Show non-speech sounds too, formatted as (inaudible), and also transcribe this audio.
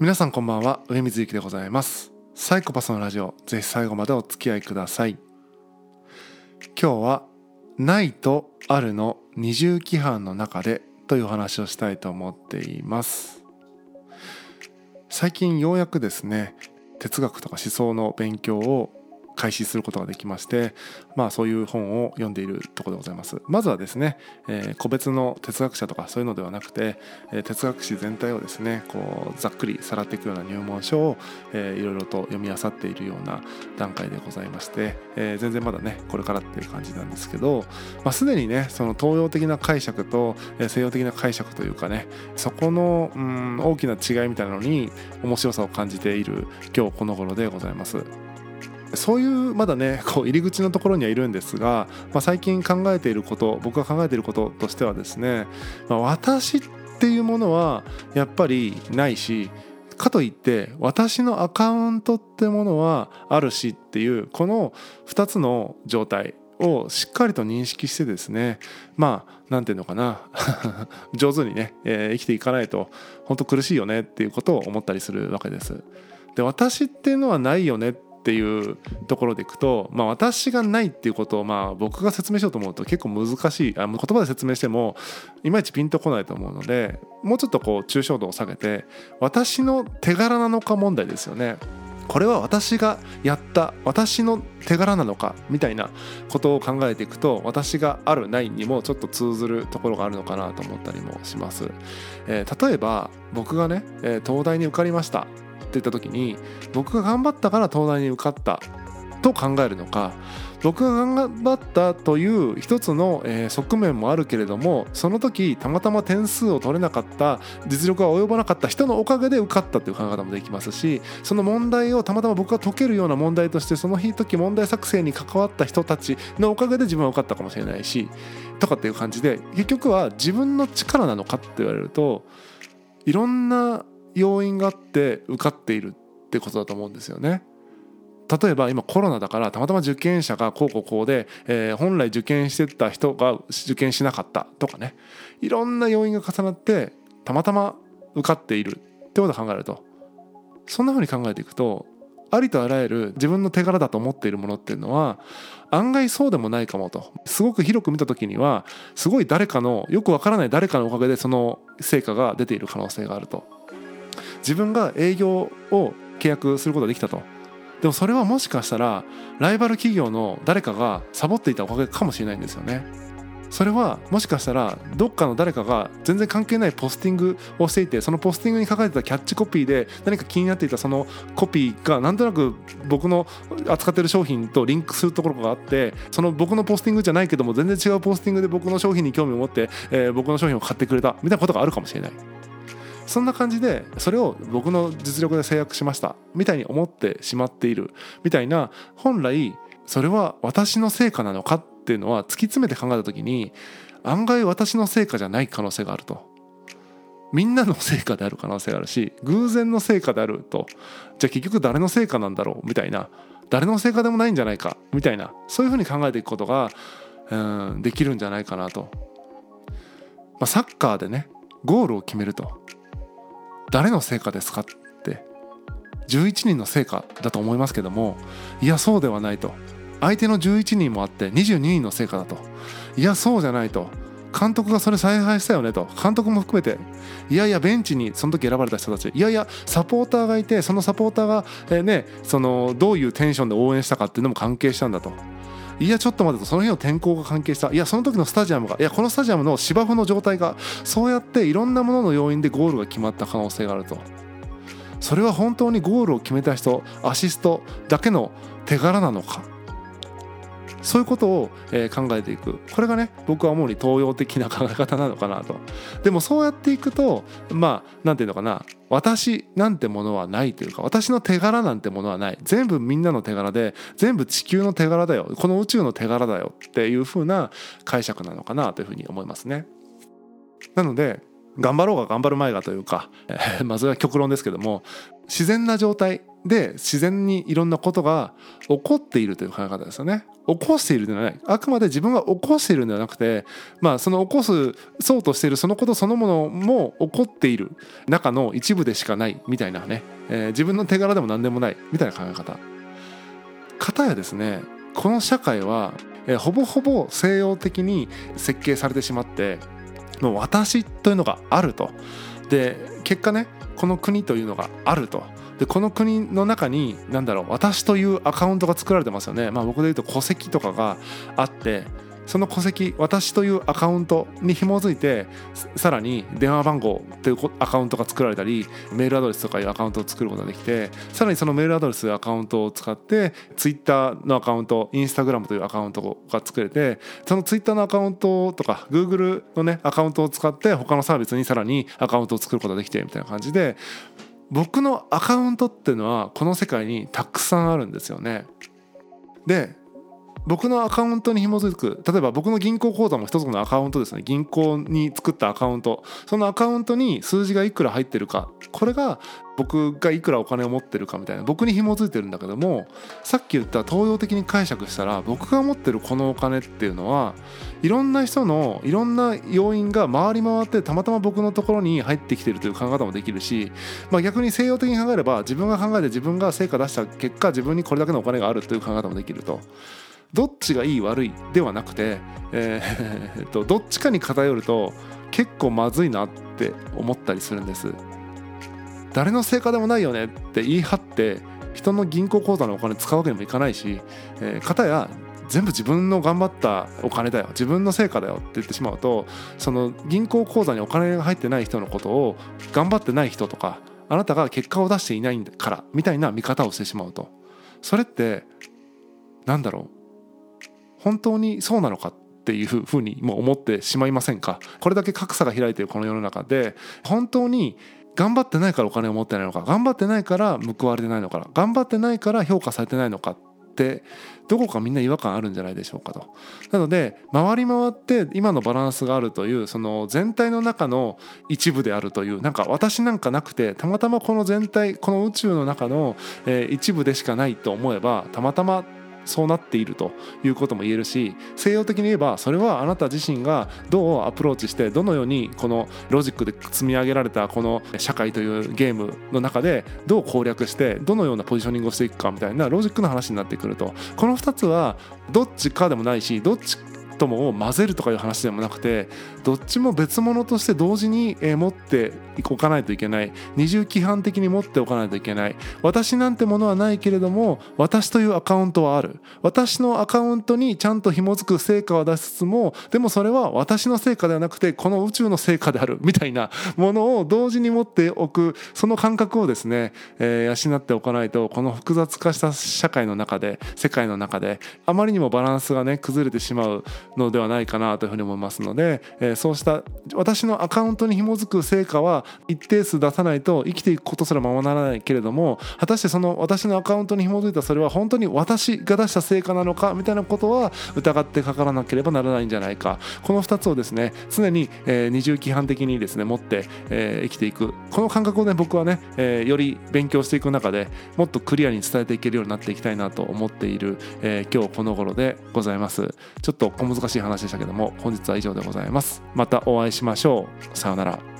皆さんこんばんは。上水幸でございます。サイコパスのラジオ。ぜひ最後までお付き合いください。今日はないとあるの二重規範の中でというお話をしたいと思っています。最近ようやくですね哲学とか思想の勉強を開始することができまして、まあ、そういう本を読んでいるところでございますまずはですね、えー、個別の哲学者とかそういうのではなくて、えー、哲学史全体をですねこうざっくりさらっていくような入門書を、えー、いろいろと読み漁っているような段階でございまして、えー、全然まだねこれからっていう感じなんですけど、まあ、すでにねその東洋的な解釈と西洋的な解釈というかねそこのうん大きな違いみたいなのに面白さを感じている今日この頃でございます。そういうまだねこう入り口のところにはいるんですが、まあ、最近考えていること僕が考えていることとしてはですね、まあ、私っていうものはやっぱりないしかといって私のアカウントってものはあるしっていうこの2つの状態をしっかりと認識してですねまあ何て言うのかな (laughs) 上手にね、えー、生きていかないと本当苦しいよねっていうことを思ったりするわけです。で私っていうのはないよねっっていうところでいくと、まあ、私がないっていうことをまあ僕が説明しようと思うと結構難しいあ言葉で説明してもいまいちピンとこないと思うのでもうちょっとこう抽象度を下げて私の手柄なのか問題ですよね。これは私がやった私の手柄なのかみたいなことを考えていくと私があるないにもちょっと通ずるところがあるのかなと思ったりもします。えー、例えば僕がね、えー、東大に受かりましたって言った時に僕が頑張ったから東大に受かったと考えるのか僕が頑張ったという一つの、え側面もあるけれどもその時たまたま点数を取れなかった実力が及ばなかった人のおかげで受かったという考え方もできますしその問題をたまたま僕が解けるような問題としてその日時問題作成に関わった人たちのおかげで自分は受かったかもしれないしとかっていう感じで結局は自分の力なのかって言われるといろんな要因があって受かっているってことだと思うんですよね。例えば今コロナだからたまたま受験者がこうこうこうで、えー、本来受験してた人が受験しなかったとかねいろんな要因が重なってたまたま受かっているってことを考えるとそんな風に考えていくとありとあらゆる自分の手柄だと思っているものっていうのは案外そうでもないかもとすごく広く見た時にはすごい誰かのよくわからない誰かのおかげでその成果が出ている可能性があると。自分が営業を契約することができたとでもそれはもしかしたらライバル企業の誰かがサボっていたおかげかもしれないんですよねそれはもしかしたらどっかの誰かが全然関係ないポスティングをしていてそのポスティングに書かれてたキャッチコピーで何か気になっていたそのコピーがなんとなく僕の扱ってる商品とリンクするところがあってその僕のポスティングじゃないけども全然違うポスティングで僕の商品に興味を持って、えー、僕の商品を買ってくれたみたいなことがあるかもしれない。そんな感じでそれを僕の実力で制約しましたみたいに思ってしまっているみたいな本来それは私の成果なのかっていうのは突き詰めて考えた時に案外私の成果じゃない可能性があると。みんなの成果である可能性があるし偶然の成果であると。じゃあ結局誰の成果なんだろうみたいな。誰の成果でもないんじゃないかみたいな。そういうふうに考えていくことがうんできるんじゃないかなと、まあ、サッカーでねゴールを決めると。誰の成果ですかって。11人の成果だと思いますけどもいやそうではないと。相手の11人もあって22人の成果だと。いやそうじゃないと。監督がそれ采配したよねと。監督も含めていやいやベンチにその時選ばれた人たちいやいやサポーターがいてそのサポーターが、えねそのどういうテンションで応援したかっていうのも関係したんだと。いやちょっと待ってとその日の天候が関係した。いやその時のスタジアムがいやこのスタジアムの芝生の状態がそうやっていろんなものの要因でゴールが決まった可能性があると。それは本当にゴールを決めた人アシストだけの手柄なのか？そういうことを、え考えていく。これがね僕は主に東洋的な考え方なのかなと。でもそうやっていくとまあ何て言うのかな。私なんてものはないというか私の手柄なんてものはない。全部みんなの手柄で全部地球の手柄だよ。この宇宙の手柄だよ。っていう風な解釈なのかなというふうに思いますね。なので頑張ろうが頑張る前がというか、えー、まあそれは極論ですけども自然な状態で自然にいろんなことが起こっているという考え方ですよね。起こしているではないあくまで自分が起こしているんではなくてまあその起こすそうとしているそのことそのものも起こっている中の一部でしかないみたいなね、えー、自分の手柄でも何でもないみたいな考え方。かたやですねこの社会は、えー、ほぼほぼ西洋的に設計されてしまってもう私というのがあると。で結果ねこの国というのがあると。でこの国の中に何だろう私というアカウントが作られてますよね。まあ、僕で言うと戸籍とかがあってその戸籍私というアカウントに紐づいてさらに電話番号というアカウントが作られたりメールアドレスとかいうアカウントを作ることができてさらにそのメールアドレスアカウントを使ってツイッターのアカウントインスタグラムというアカウントが作れてそのツイッターのアカウントとかグーグルのねアカウントを使って他のサービスにさらにアカウントを作ることができてみたいな感じで僕のアカウントっていうのはこの世界にたくさんあるんですよね。で僕のアカウントに紐づく例えば僕の銀行口座も一つのアカウントですね。銀行に作ったアカウント。そのアカウントに数字がいくら入ってるか。これが僕がいくらお金を持ってるかみたいな。僕に紐づいてるんだけどもさっき言った東洋的に解釈したら僕が持ってるこのお金っていうのはいろんな人のいろんな要因が回り回ってたまたま僕のところに入ってきてるという考え方もできるし、まあ、逆に西洋的に考えれば自分が考えて自分が成果出した結果自分にこれだけのお金があるという考え方もできると。どっちがいい悪いではなくて、えー、とどっちかに偏ると結構まずいなって思ったりするんです。誰の成果でもないよねって言い張って人の銀行口座のお金使うわけにもいかないし、えー、片や全部自分の頑張ったお金だよ自分の成果だよって言ってしまうとその銀行口座にお金が入ってない人のことを頑張ってない人とかあなたが結果を出していないからみたいな見方をしてしまうと。それってなんだろう本当にそうなのかっていうふうにも思ってしまいませんか？これだけ格差が開いているこの世の中で本当に頑張ってないからお金を持ってないのか？頑張ってないから報われてないのか頑張ってないから評価されてないのかってどこかみんな違和感あるんじゃないでしょうかと。なので回り回って今のバランスがあるというその全体の中の一部であるというなんか私なんかなくてたまたまこの全体この宇宙の中の、え一部でしかないと思えばたまたまそうなっているということも言えるし西洋的に言えばそれはあなた自身がどうアプローチしてどのようにこのロジックで積み上げられたこの社会というゲームの中でどう攻略してどのようなポジショニングをしていくかみたいなロジックの話になってくるとこの2つはどっちかでもないしどっちともを混ぜるとかいう話でもなくてどっちも別物として同時に持っておかないといけない。二重規範的に持っておかないといけない。私なんてものはないけれども私というアカウントはある。私のアカウントにちゃんと紐づく成果を出しつつもでもそれは私の成果ではなくてこの宇宙の成果である。みたいなものを同時に持っておくその感覚をですね、えー、養っておかないとこの複雑化した社会の中で世界の中であまりにもバランスがね崩れてしまう。のではないかなというふうに思いますので、え、そうした私のアカウントに紐づく成果は一定数出さないと生きていくことすらままならないけれども果たしてその私のアカウントに紐づいたそれは本当に私が出した成果なのかみたいなことは疑ってかからなければならないんじゃないか。この2つをですね常に、え、二重規範的にですね持って、え、生きていく。この感覚をね僕はね、え、より勉強していく中でもっとクリアに伝えていけるようになっていきたいなと思っている、え、今日この頃でございます。ちょっと小難しい話でしたけども本日は以上でございます。またお会いしましょう。さようなら。